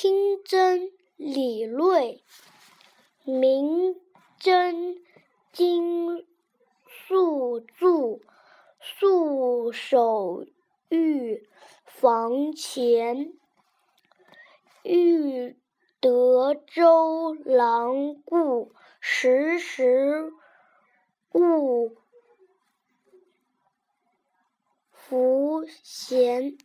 听真理锐，明真经素著，素手玉房前，玉德周郎顾，时时误拂弦。